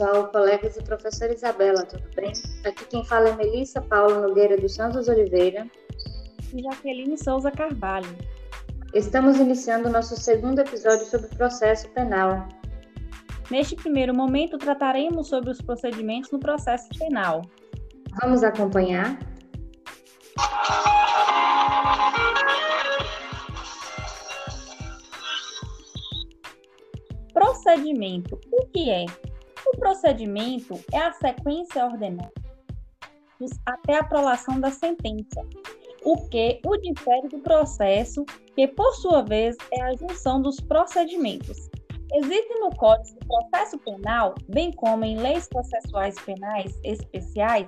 pessoal, colegas e professora Isabela, tudo bem? Aqui quem fala é Melissa Paula Nogueira dos Santos Oliveira e Jaqueline Souza Carvalho. Estamos iniciando nosso segundo episódio sobre processo penal. Neste primeiro momento, trataremos sobre os procedimentos no processo penal. Vamos acompanhar? Procedimento. O que é? Procedimento é a sequência ordenada até a aprovação da sentença, o que o difere do processo, que por sua vez é a junção dos procedimentos. Existe no Código de Processo Penal, bem como em leis processuais penais especiais,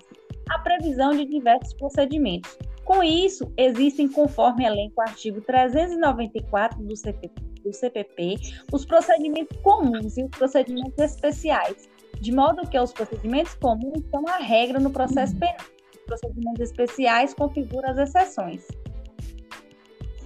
a previsão de diversos procedimentos. Com isso, existem, conforme elenco o artigo 394 do CPP, do CPP os procedimentos comuns e os procedimentos especiais, de modo que os procedimentos comuns são a regra no processo penal. Os procedimentos especiais configuram as exceções.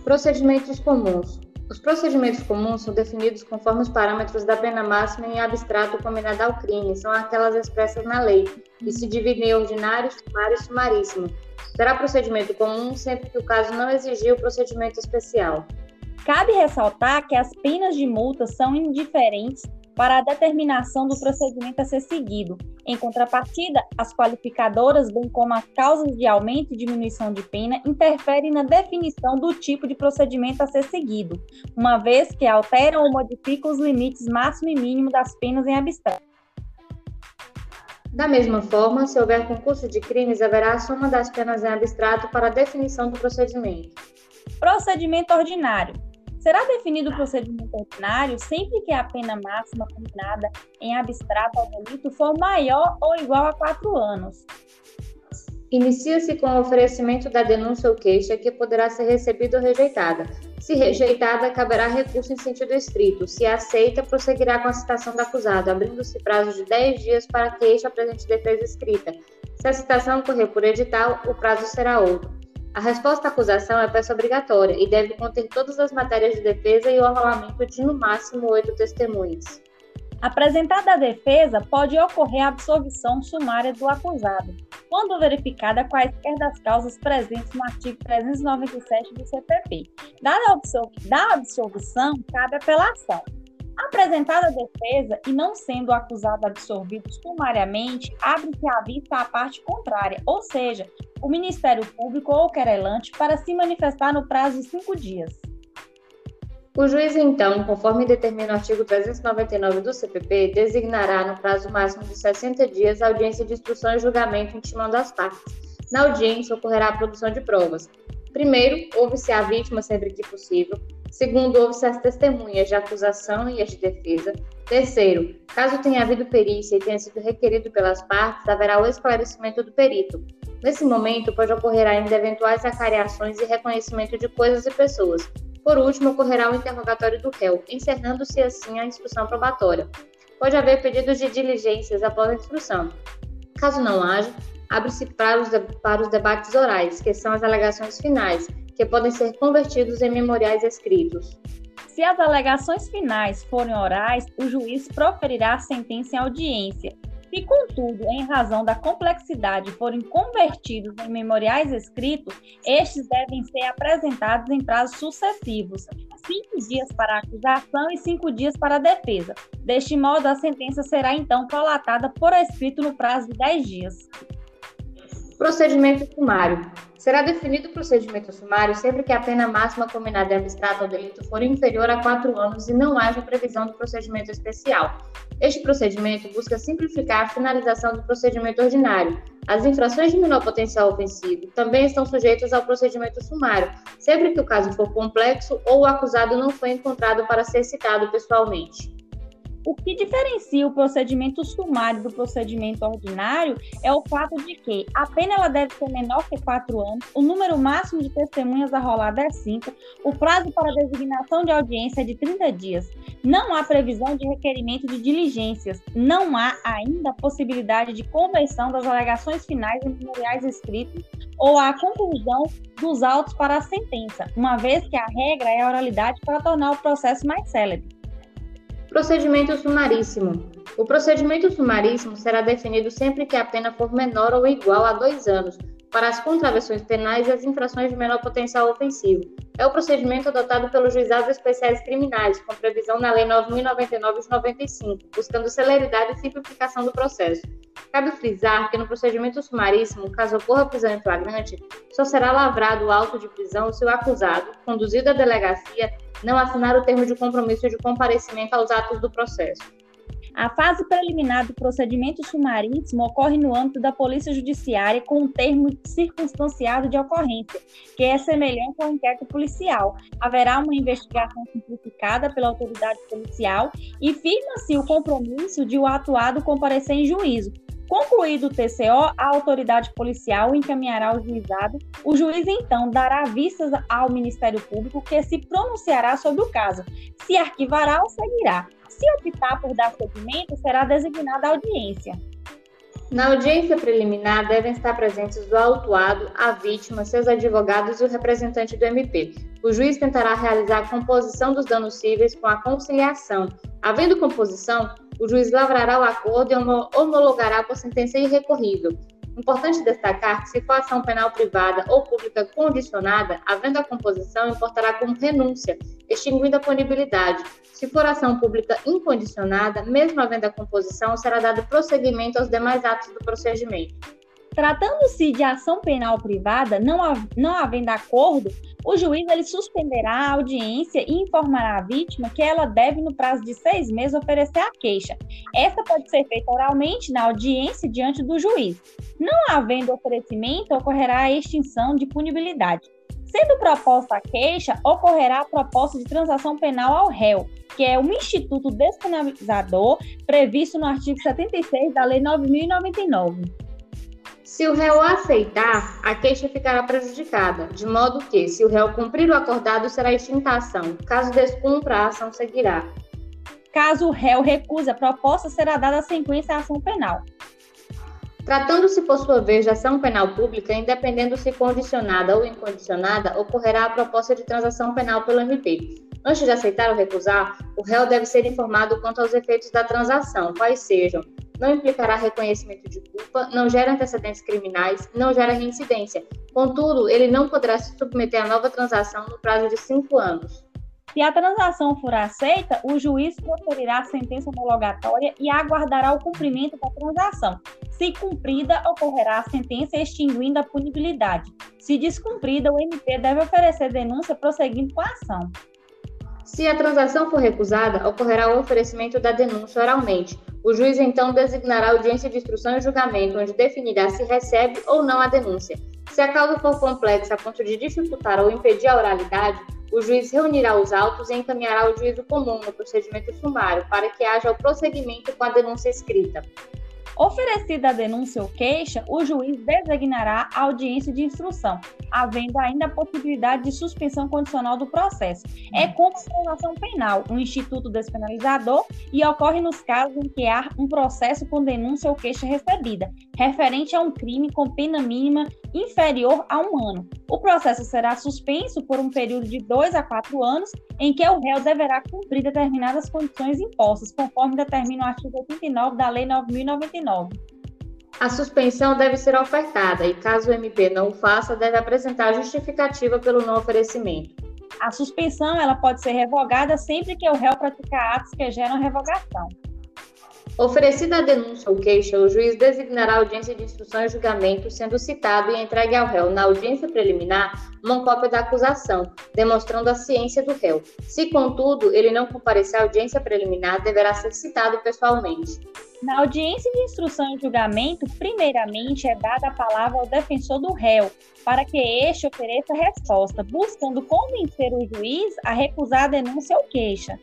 Procedimentos comuns. Os procedimentos comuns são definidos conforme os parâmetros da pena máxima em abstrato combinada ao crime, são aquelas expressas na lei, e se dividem em ordinário, sumário e sumaríssimo. Será procedimento comum sempre que o caso não exigir o procedimento especial. Cabe ressaltar que as penas de multa são indiferentes para a determinação do procedimento a ser seguido. Em contrapartida, as qualificadoras, bem como as causas de aumento e diminuição de pena, interferem na definição do tipo de procedimento a ser seguido, uma vez que alteram ou modificam os limites máximo e mínimo das penas em abstrato. Da mesma forma, se houver concurso de crimes, haverá a soma das penas em abstrato para a definição do procedimento. Procedimento ordinário Será definido o procedimento ordinário sempre que a pena máxima combinada em abstrato ao delito for maior ou igual a quatro anos. Inicia-se com o oferecimento da denúncia ou queixa, que poderá ser recebida ou rejeitada. Se rejeitada, caberá recurso em sentido estrito. Se aceita, prosseguirá com a citação do acusado, abrindo-se prazo de 10 dias para queixa apresente defesa escrita. Se a citação ocorrer por edital, o prazo será outro. A resposta à acusação é peça obrigatória e deve conter todas as matérias de defesa e o arrolamento de no máximo oito testemunhas. Apresentada a defesa, pode ocorrer a absolvição sumária do acusado, quando verificada quaisquer das causas presentes no artigo 397 do CPP. Dada a absolvição, cabe apelação. Apresentada a defesa e não sendo o acusado absolvido sumariamente, abre-se a vista à parte contrária, ou seja, o Ministério Público ou o querelante para se manifestar no prazo de cinco dias. O juiz, então, conforme determina o artigo 399 do CPP, designará no prazo máximo de 60 dias a audiência de instrução e julgamento intimando as partes. Na audiência, ocorrerá a produção de provas. Primeiro, ouve-se a vítima sempre que possível. Segundo, ouve-se as testemunhas de acusação e as de defesa. Terceiro, caso tenha havido perícia e tenha sido requerido pelas partes, haverá o esclarecimento do perito. Nesse momento, pode ocorrer ainda eventuais acariações e reconhecimento de coisas e pessoas. Por último, ocorrerá o interrogatório do réu, encerrando-se assim a instrução probatória. Pode haver pedidos de diligências após a instrução. Caso não haja, abre-se para, para os debates orais, que são as alegações finais, que podem ser convertidos em memoriais escritos. Se as alegações finais forem orais, o juiz proferirá a sentença em audiência, se, contudo, em razão da complexidade, forem convertidos em memoriais escritos, estes devem ser apresentados em prazos sucessivos, cinco dias para a acusação e cinco dias para a defesa. Deste modo, a sentença será então prolatada por escrito no prazo de dez dias. Procedimento sumário. Será definido o procedimento sumário sempre que a pena máxima combinada em abstrato ao delito for inferior a quatro anos e não haja previsão do procedimento especial. Este procedimento busca simplificar a finalização do procedimento ordinário. As infrações de menor potencial ofensivo também estão sujeitas ao procedimento sumário, sempre que o caso for complexo ou o acusado não foi encontrado para ser citado pessoalmente. O que diferencia o procedimento sumário do procedimento ordinário é o fato de que a pena ela deve ser menor que 4 anos, o número máximo de testemunhas arrolada é 5, o prazo para designação de audiência é de 30 dias. Não há previsão de requerimento de diligências, não há ainda a possibilidade de conversão das alegações finais em memoriais escritos ou a conclusão dos autos para a sentença, uma vez que a regra é a oralidade para tornar o processo mais célebre. Procedimento sumaríssimo. O procedimento sumaríssimo será definido sempre que a pena for menor ou igual a dois anos, para as contravenções penais e as infrações de menor potencial ofensivo. É o procedimento adotado pelos juizados especiais criminais, com previsão na Lei 9.099 de 95, buscando celeridade e simplificação do processo. Cabe frisar que no procedimento sumaríssimo, caso ocorra prisão em flagrante, só será lavrado o auto de prisão se o acusado, conduzido à delegacia, não assinar o termo de compromisso de comparecimento aos atos do processo. A fase preliminar do procedimento sumaríssimo ocorre no âmbito da Polícia Judiciária com um termo circunstanciado de ocorrência, que é semelhante ao inquérito policial. Haverá uma investigação simplificada pela autoridade policial e firma-se o compromisso de o atuado comparecer em juízo, Concluído o TCO, a autoridade policial encaminhará ao juizado. O juiz, então, dará vistas ao Ministério Público, que se pronunciará sobre o caso, se arquivará ou seguirá. Se optar por dar seguimento, será designada audiência. Na audiência preliminar devem estar presentes o autuado, a vítima, seus advogados e o representante do MP. O juiz tentará realizar a composição dos danos cíveis com a conciliação. Havendo composição, o juiz lavrará o acordo e homologará por sentença irrecorrível. Importante destacar que, se for ação penal privada ou pública condicionada, havendo a composição, importará como renúncia, extinguindo a punibilidade. Se for ação pública incondicionada, mesmo havendo a composição, será dado prosseguimento aos demais atos do procedimento. Tratando-se de ação penal privada, não, não havendo acordo, o juiz ele suspenderá a audiência e informará a vítima que ela deve, no prazo de seis meses, oferecer a queixa. Esta pode ser feita oralmente na audiência diante do juiz. Não havendo oferecimento, ocorrerá a extinção de punibilidade. Sendo proposta a queixa, ocorrerá a proposta de transação penal ao réu, que é um instituto despenalizador previsto no artigo 76 da Lei 9099. Se o réu aceitar, a queixa ficará prejudicada, de modo que, se o réu cumprir o acordado, será extinta a ação. Caso descumpra, a ação seguirá. Caso o réu recuse a proposta, será dada sequência à ação penal. Tratando-se, por sua vez, de ação penal pública, independendo se condicionada ou incondicionada, ocorrerá a proposta de transação penal pelo MP. Antes de aceitar ou recusar, o réu deve ser informado quanto aos efeitos da transação, quais sejam não implicará reconhecimento de culpa, não gera antecedentes criminais, não gera reincidência. Contudo, ele não poderá se submeter à nova transação no prazo de cinco anos. Se a transação for aceita, o juiz proferirá a sentença homologatória e aguardará o cumprimento da transação. Se cumprida, ocorrerá a sentença extinguindo a punibilidade. Se descumprida, o MP deve oferecer denúncia prosseguindo com a ação. Se a transação for recusada, ocorrerá o oferecimento da denúncia oralmente. O juiz então designará audiência de instrução e julgamento, onde definirá se recebe ou não a denúncia. Se a causa for complexa a ponto de dificultar ou impedir a oralidade, o juiz reunirá os autos e encaminhará ao juízo comum no procedimento sumário para que haja o prosseguimento com a denúncia escrita. Oferecida a denúncia ou queixa, o juiz designará a audiência de instrução, havendo ainda a possibilidade de suspensão condicional do processo. É a transação penal, um instituto despenalizador, e ocorre nos casos em que há um processo com denúncia ou queixa recebida, referente a um crime com pena mínima inferior a um ano. O processo será suspenso por um período de dois a quatro anos, em que o réu deverá cumprir determinadas condições impostas, conforme determina o artigo 89 da Lei 9.099. A suspensão deve ser ofertada e, caso o MP não o faça, deve apresentar justificativa pelo não oferecimento. A suspensão ela pode ser revogada sempre que o réu praticar atos que geram revogação. Oferecida a denúncia ou queixa, o juiz designará audiência de instrução e julgamento, sendo citado e entregue ao réu, na audiência preliminar, uma cópia da acusação, demonstrando a ciência do réu. Se, contudo, ele não comparecer à audiência preliminar, deverá ser citado pessoalmente. Na audiência de instrução e julgamento, primeiramente é dada a palavra ao defensor do réu, para que este ofereça resposta, buscando convencer o juiz a recusar a denúncia ou queixa.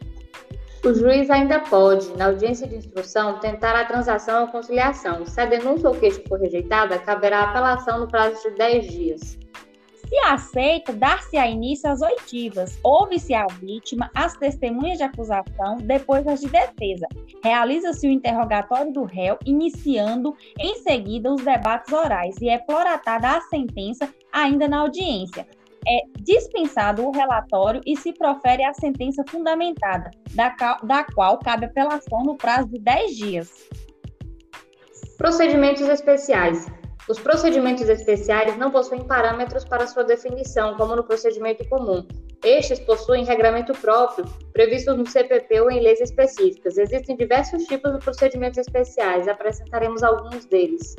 O juiz ainda pode, na audiência de instrução, tentar a transação ou conciliação. Se a denúncia ou queixa for rejeitada, caberá apelação no prazo de 10 dias. Se aceita, dar-se-á início às oitivas. Ouve-se a vítima, as testemunhas de acusação, depois as de defesa. Realiza-se o interrogatório do réu, iniciando em seguida os debates orais e é ploratada a sentença ainda na audiência. É dispensado o relatório e se profere a sentença fundamentada, da, da qual cabe apelação no prazo de 10 dias. Procedimentos especiais. Os procedimentos especiais não possuem parâmetros para sua definição, como no procedimento comum. Estes possuem regramento próprio, previsto no CPP ou em leis específicas. Existem diversos tipos de procedimentos especiais, apresentaremos alguns deles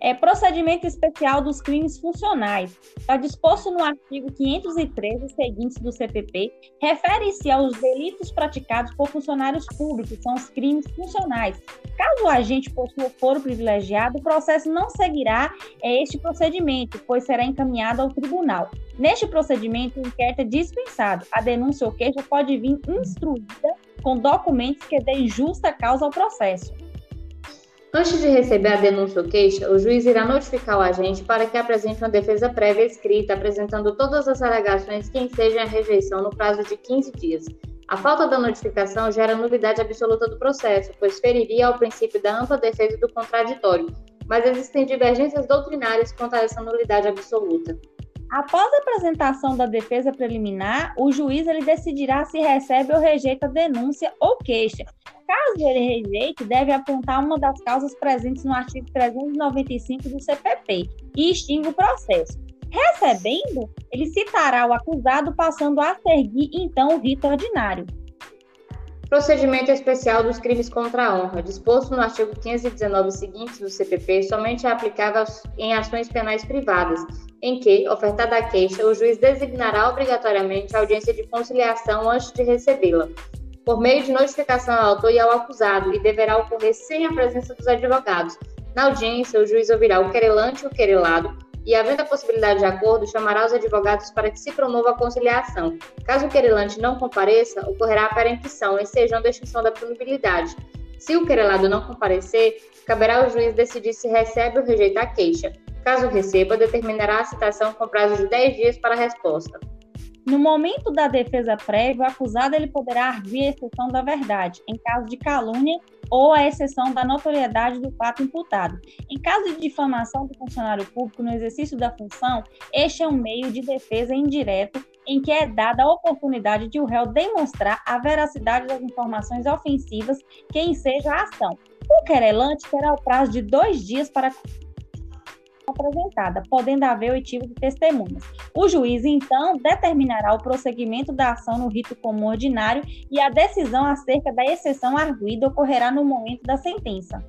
é, procedimento especial dos crimes funcionais. Está disposto no artigo 513 seguintes do CPP, refere-se aos delitos praticados por funcionários públicos, são os crimes funcionais. Caso o agente possua foro privilegiado, o processo não seguirá é, este procedimento, pois será encaminhado ao tribunal. Neste procedimento, o inquérito é dispensado. A denúncia ou queixa pode vir instruída com documentos que deem justa causa ao processo. Antes de receber a denúncia ou queixa, o juiz irá notificar o agente para que apresente uma defesa prévia escrita, apresentando todas as alegações que ensejem a rejeição no prazo de 15 dias. A falta da notificação gera nulidade absoluta do processo, pois feriria ao princípio da ampla defesa do contraditório, mas existem divergências doutrinárias quanto a essa nulidade absoluta. Após a apresentação da defesa preliminar, o juiz ele decidirá se recebe ou rejeita a denúncia ou queixa. Caso ele rejeite, deve apontar uma das causas presentes no artigo 395 do CPP e extingue o processo. Recebendo, ele citará o acusado, passando a seguir então o rito ordinário. Procedimento especial dos crimes contra a honra, disposto no artigo 519 seguintes do CPP, somente é aplicável em ações penais privadas, em que, ofertada a queixa, o juiz designará obrigatoriamente a audiência de conciliação antes de recebê-la, por meio de notificação ao autor e ao acusado, e deverá ocorrer sem a presença dos advogados. Na audiência, o juiz ouvirá o querelante e o querelado, e, havendo a possibilidade de acordo, chamará os advogados para que se promova a conciliação. Caso o querelante não compareça, ocorrerá a perempção, ensejando a extinção da punibilidade. Se o querelado não comparecer, caberá ao juiz decidir se recebe ou rejeita a queixa. Caso receba, determinará a citação com prazo de 10 dias para a resposta. No momento da defesa prévia, o acusado ele poderá arguir a exceção da verdade, em caso de calúnia, ou a exceção da notoriedade do fato imputado. Em caso de difamação do funcionário público no exercício da função, este é um meio de defesa indireto em que é dada a oportunidade de o réu demonstrar a veracidade das informações ofensivas que enseja a ação. O querelante terá o prazo de dois dias para apresentada, podendo haver oitiva de testemunhas. O juiz, então, determinará o prosseguimento da ação no rito comum ordinário e a decisão acerca da exceção arguída ocorrerá no momento da sentença.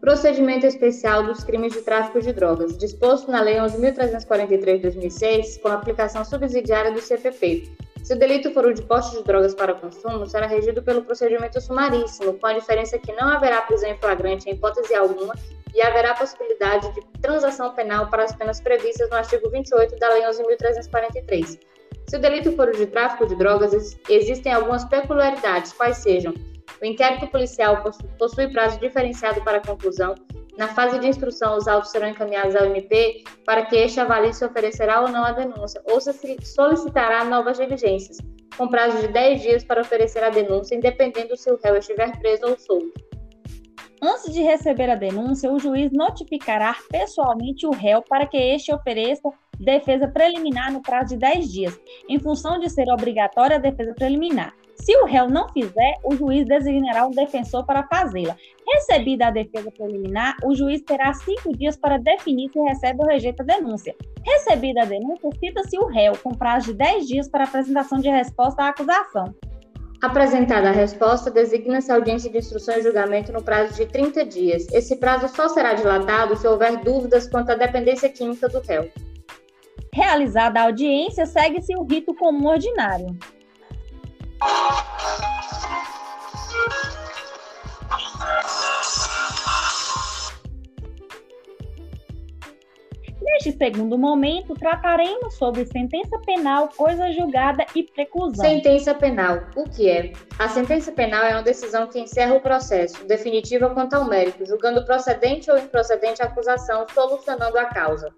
Procedimento especial dos crimes de tráfico de drogas, disposto na Lei 11.343 de 2006, com aplicação subsidiária do CPP. Se o delito for o de poste de drogas para consumo, será regido pelo procedimento sumaríssimo, com a diferença que não haverá prisão em flagrante em hipótese alguma e haverá possibilidade de transação penal para as penas previstas no artigo 28 da Lei 11.343. Se o delito for o de tráfico de drogas, existem algumas peculiaridades, quais sejam: o inquérito policial possui prazo diferenciado para conclusão. Na fase de instrução, os autos serão encaminhados ao MP para que este avalie se oferecerá ou não a denúncia, ou se solicitará novas diligências, com prazo de 10 dias para oferecer a denúncia, independendo se o réu estiver preso ou solto. Antes de receber a denúncia, o juiz notificará pessoalmente o réu para que este ofereça defesa preliminar no prazo de 10 dias, em função de ser obrigatória a defesa preliminar. Se o réu não fizer, o juiz designará um defensor para fazê-la. Recebida a defesa preliminar, o juiz terá cinco dias para definir se recebe ou rejeita a denúncia. Recebida a denúncia, cita-se o réu, com prazo de 10 dias para apresentação de resposta à acusação. Apresentada a resposta, designa-se audiência de instrução e julgamento no prazo de 30 dias. Esse prazo só será dilatado se houver dúvidas quanto à dependência química do réu. Realizada a audiência, segue-se o rito comum ordinário. Neste segundo momento, trataremos sobre sentença penal, coisa julgada e preclusão. Sentença penal. O que é? A sentença penal é uma decisão que encerra o processo, definitiva quanto ao mérito, julgando procedente ou improcedente a acusação, solucionando a causa.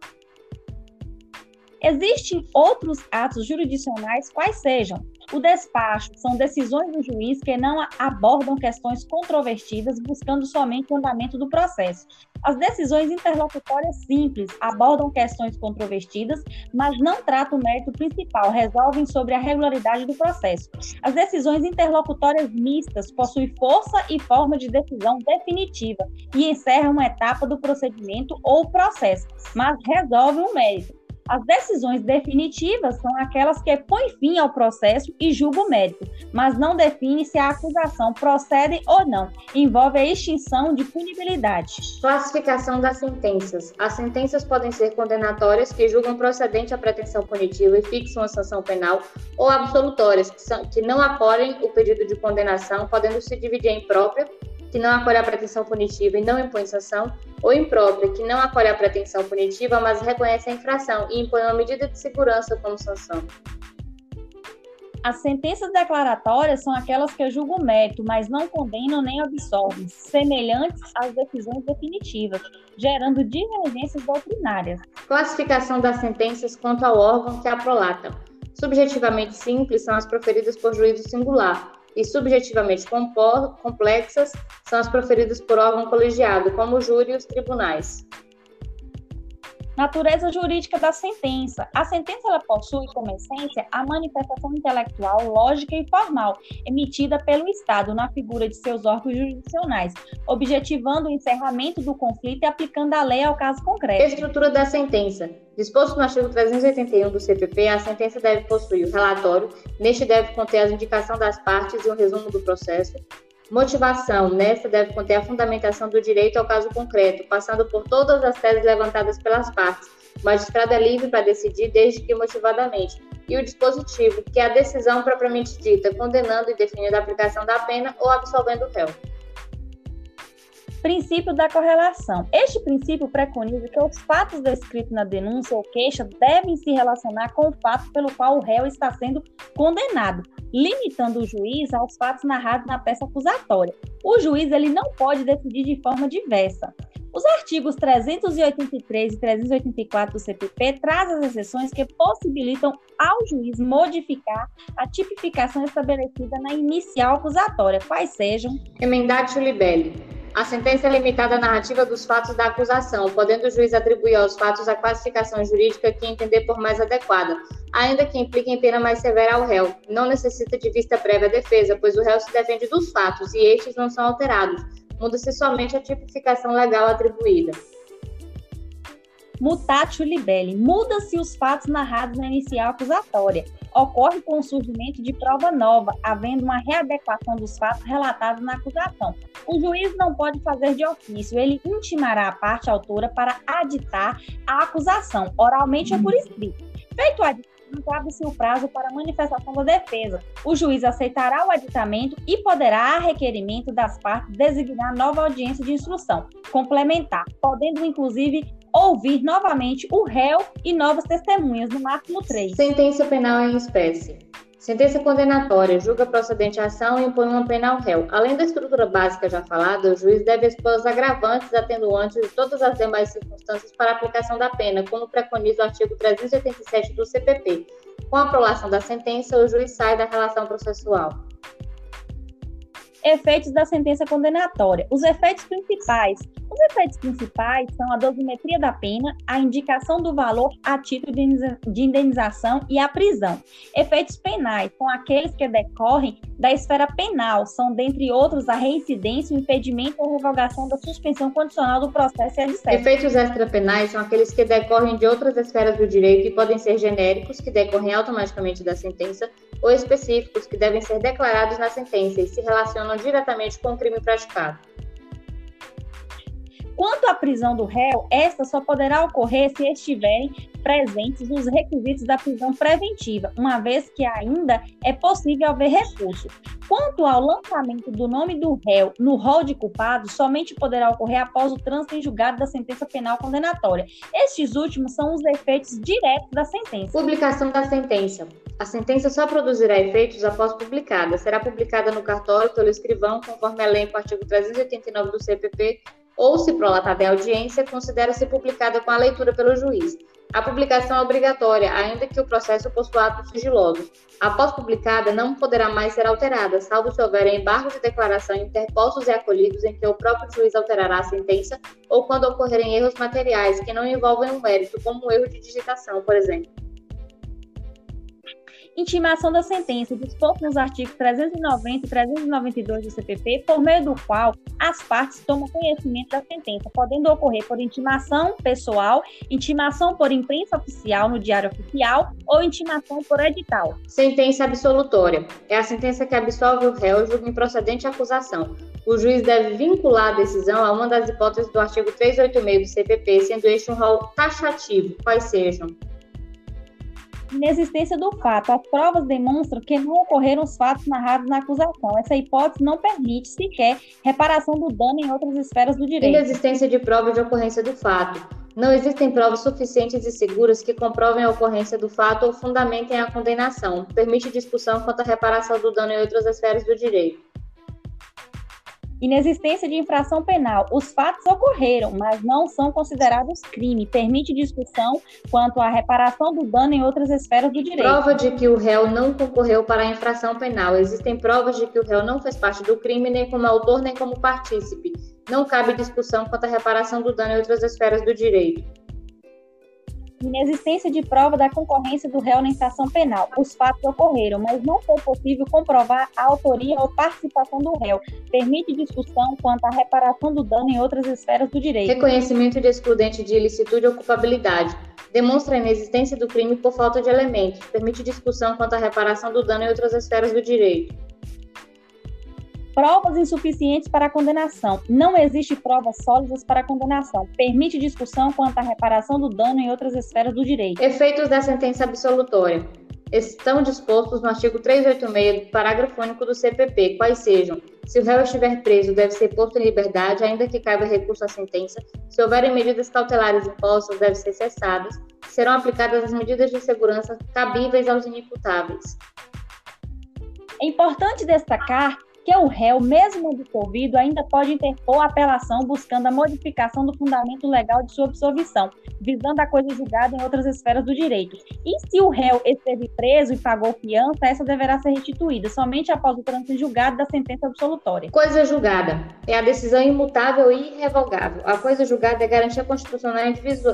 Existem outros atos jurisdicionais, quais sejam o despacho, são decisões do juiz que não abordam questões controvertidas, buscando somente o andamento do processo. As decisões interlocutórias simples abordam questões controvertidas, mas não tratam o mérito principal, resolvem sobre a regularidade do processo. As decisões interlocutórias mistas possuem força e forma de decisão definitiva e encerram uma etapa do procedimento ou processo, mas resolvem o mérito. As decisões definitivas são aquelas que põem fim ao processo e julgam o mérito, mas não definem se a acusação procede ou não. Envolve a extinção de punibilidade. Classificação das sentenças. As sentenças podem ser condenatórias, que julgam procedente a pretensão punitiva e fixam a sanção penal, ou absolutórias, que, são, que não acolhem o pedido de condenação, podendo se dividir em própria, que não acolhe a pretensão punitiva e não impõe sanção, ou imprópria, que não acolhe a pretensão punitiva, mas reconhece a infração e impõe uma medida de segurança como sanção. As sentenças declaratórias são aquelas que julgam o mérito, mas não condenam nem absolvem, semelhantes às decisões definitivas, gerando divergências doutrinárias. Classificação das sentenças quanto ao órgão que a prolatam. Subjetivamente simples são as proferidas por juízo singular, e subjetivamente complexas são as proferidas por órgão colegiado, como o júri e os tribunais. Natureza jurídica da sentença. A sentença ela possui como essência a manifestação intelectual, lógica e formal, emitida pelo Estado na figura de seus órgãos jurisdicionais, objetivando o encerramento do conflito e aplicando a lei ao caso concreto. Estrutura da sentença. Disposto no artigo 381 do CPP, a sentença deve possuir o relatório, neste deve conter a indicação das partes e um resumo do processo, Motivação. Nesta deve conter a fundamentação do direito ao caso concreto, passando por todas as teses levantadas pelas partes. O magistrado é livre para decidir, desde que motivadamente. E o dispositivo, que é a decisão propriamente dita, condenando e definindo a aplicação da pena ou absolvendo o réu. Princípio da correlação. Este princípio preconiza que os fatos descritos na denúncia ou queixa devem se relacionar com o fato pelo qual o réu está sendo condenado, limitando o juiz aos fatos narrados na peça acusatória. O juiz ele não pode decidir de forma diversa. Os artigos 383 e 384 do CPP trazem as exceções que possibilitam ao juiz modificar a tipificação estabelecida na inicial acusatória, quais sejam emendatio libelli, a sentença é limitada à narrativa dos fatos da acusação, podendo o juiz atribuir aos fatos a classificação jurídica que entender por mais adequada, ainda que implique em pena mais severa ao réu. Não necessita de vista prévia à defesa, pois o réu se defende dos fatos e estes não são alterados. Muda-se somente a tipificação legal atribuída. Mutatio libelli. Muda-se os fatos narrados na inicial acusatória ocorre com o surgimento de prova nova, havendo uma readequação dos fatos relatados na acusação. O juiz não pode fazer de ofício, ele intimará a parte autora para aditar a acusação, oralmente ou por escrito. Feito o aditamento, abre-se o prazo para manifestação da defesa. O juiz aceitará o aditamento e poderá, a requerimento das partes, designar nova audiência de instrução complementar, podendo inclusive ouvir novamente o réu e novas testemunhas, no máximo três. Sentença penal em espécie. Sentença condenatória julga procedente a ação e impõe uma pena ao réu. Além da estrutura básica já falada, o juiz deve expor os agravantes, atenuantes e todas as demais circunstâncias para a aplicação da pena, como preconiza o artigo 387 do CPP. Com a aprovação da sentença, o juiz sai da relação processual. Efeitos da sentença condenatória. Os efeitos principais. Os efeitos principais são a dosimetria da pena, a indicação do valor a título de indenização e a prisão. Efeitos penais são aqueles que decorrem da esfera penal, são, dentre outros, a reincidência, o impedimento ou revogação da suspensão condicional do processo e a Efeitos extrapenais são aqueles que decorrem de outras esferas do direito e podem ser genéricos, que decorrem automaticamente da sentença, ou específicos, que devem ser declarados na sentença e se relacionam diretamente com o crime praticado. Quanto à prisão do réu, esta só poderá ocorrer se estiverem presentes os requisitos da prisão preventiva, uma vez que ainda é possível haver recurso. Quanto ao lançamento do nome do réu no rol de culpados, somente poderá ocorrer após o trânsito em julgado da sentença penal condenatória. Estes últimos são os efeitos diretos da sentença. Publicação da sentença. A sentença só produzirá efeitos após publicada. Será publicada no cartório pelo escrivão, conforme elenco artigo 389 do CPP ou, se prolatada em audiência, considera-se publicada com a leitura pelo juiz. A publicação é obrigatória, ainda que o processo possua atos sigilosos. Após publicada, não poderá mais ser alterada, salvo se houver embargos de declaração interpostos e acolhidos em que o próprio juiz alterará a sentença ou quando ocorrerem erros materiais que não envolvem o mérito, como o erro de digitação, por exemplo intimação da sentença disposto nos artigos 390 e 392 do CPP, por meio do qual as partes tomam conhecimento da sentença, podendo ocorrer por intimação pessoal, intimação por imprensa oficial no Diário Oficial ou intimação por edital. Sentença absolutória é a sentença que absolve o réu julgo improcedente a acusação. O juiz deve vincular a decisão a uma das hipóteses do artigo 386 do CPP, sendo este um rol taxativo, quais sejam inexistência do fato. As provas demonstram que não ocorreram os fatos narrados na acusação. Essa hipótese não permite sequer reparação do dano em outras esferas do direito. Inexistência de prova de ocorrência do fato. Não existem provas suficientes e seguras que comprovem a ocorrência do fato ou fundamentem a condenação. Permite discussão quanto à reparação do dano em outras esferas do direito inexistência de infração penal. Os fatos ocorreram, mas não são considerados crime. Permite discussão quanto à reparação do dano em outras esferas do direito. Prova de que o réu não concorreu para a infração penal. Existem provas de que o réu não fez parte do crime, nem como autor, nem como partícipe. Não cabe discussão quanto à reparação do dano em outras esferas do direito inexistência de prova da concorrência do réu na infração penal. Os fatos ocorreram, mas não foi possível comprovar a autoria ou participação do réu. Permite discussão quanto à reparação do dano em outras esferas do direito. Reconhecimento de excludente de ilicitude ou culpabilidade. Demonstra a inexistência do crime por falta de elementos. Permite discussão quanto à reparação do dano em outras esferas do direito Provas insuficientes para a condenação. Não existe provas sólidas para a condenação. Permite discussão quanto à reparação do dano em outras esferas do direito. Efeitos da sentença absolutória. Estão dispostos no artigo 386 do parágrafo único do CPP, quais sejam: se o réu estiver preso, deve ser posto em liberdade, ainda que caiba recurso à sentença. Se houverem medidas cautelares impostas, devem ser cessadas. Serão aplicadas as medidas de segurança cabíveis aos inimputáveis. É importante destacar que o réu, mesmo absolvido, ainda pode interpor apelação buscando a modificação do fundamento legal de sua absolvição, visando a coisa julgada em outras esferas do direito. E se o réu esteve preso e pagou fiança, essa deverá ser restituída somente após o trânsito julgado da sentença absolutória. Coisa julgada é a decisão imutável e irrevogável. A coisa julgada é garantia constitucional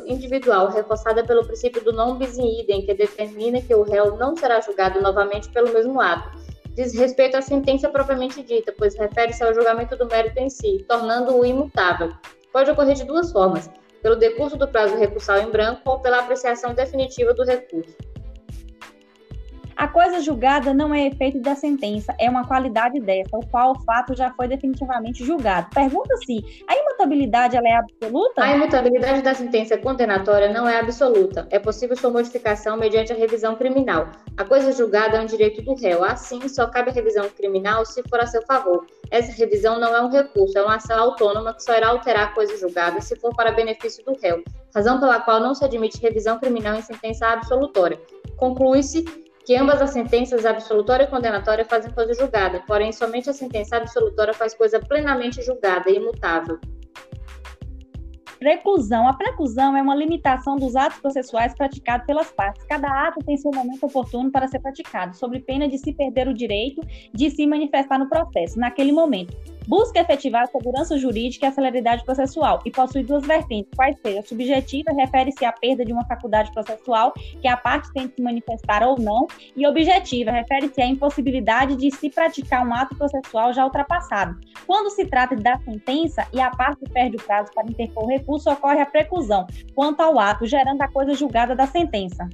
individual, reforçada pelo princípio do non bis in idem, que determina que o réu não será julgado novamente pelo mesmo ato diz respeito à sentença propriamente dita, pois refere-se ao julgamento do mérito em si, tornando-o imutável. Pode ocorrer de duas formas: pelo decurso do prazo recursal em branco ou pela apreciação definitiva do recurso. A coisa julgada não é efeito da sentença, é uma qualidade dessa, o qual o fato já foi definitivamente julgado. Pergunta-se, a imutabilidade ela é absoluta? A imutabilidade da sentença condenatória não é absoluta. É possível sua modificação mediante a revisão criminal. A coisa julgada é um direito do réu, assim só cabe a revisão criminal se for a seu favor. Essa revisão não é um recurso, é uma ação autônoma que só irá alterar a coisa julgada se for para benefício do réu, razão pela qual não se admite revisão criminal em sentença absolutória. Conclui-se que ambas as sentenças absolutória e condenatória fazem coisa julgada, porém somente a sentença absolutória faz coisa plenamente julgada e imutável. Preclusão. A preclusão é uma limitação dos atos processuais praticados pelas partes. Cada ato tem seu momento oportuno para ser praticado, sob pena de se perder o direito de se manifestar no processo, naquele momento busca efetivar a segurança jurídica e a celeridade processual e possui duas vertentes, quais sejam a subjetiva, refere-se à perda de uma faculdade processual que a parte tem de se manifestar ou não, e objetiva, refere-se à impossibilidade de se praticar um ato processual já ultrapassado. Quando se trata da sentença e a parte perde o prazo para interpor recurso, ocorre a preclusão quanto ao ato, gerando a coisa julgada da sentença.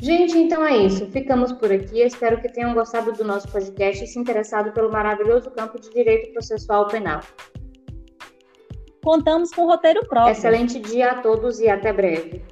Gente, então é isso. Ficamos por aqui. espero que tenham gostado do nosso podcast e se interessado pelo maravilhoso campo de direito processual penal. Contamos com o roteiro próprio. Excelente dia a todos e até breve.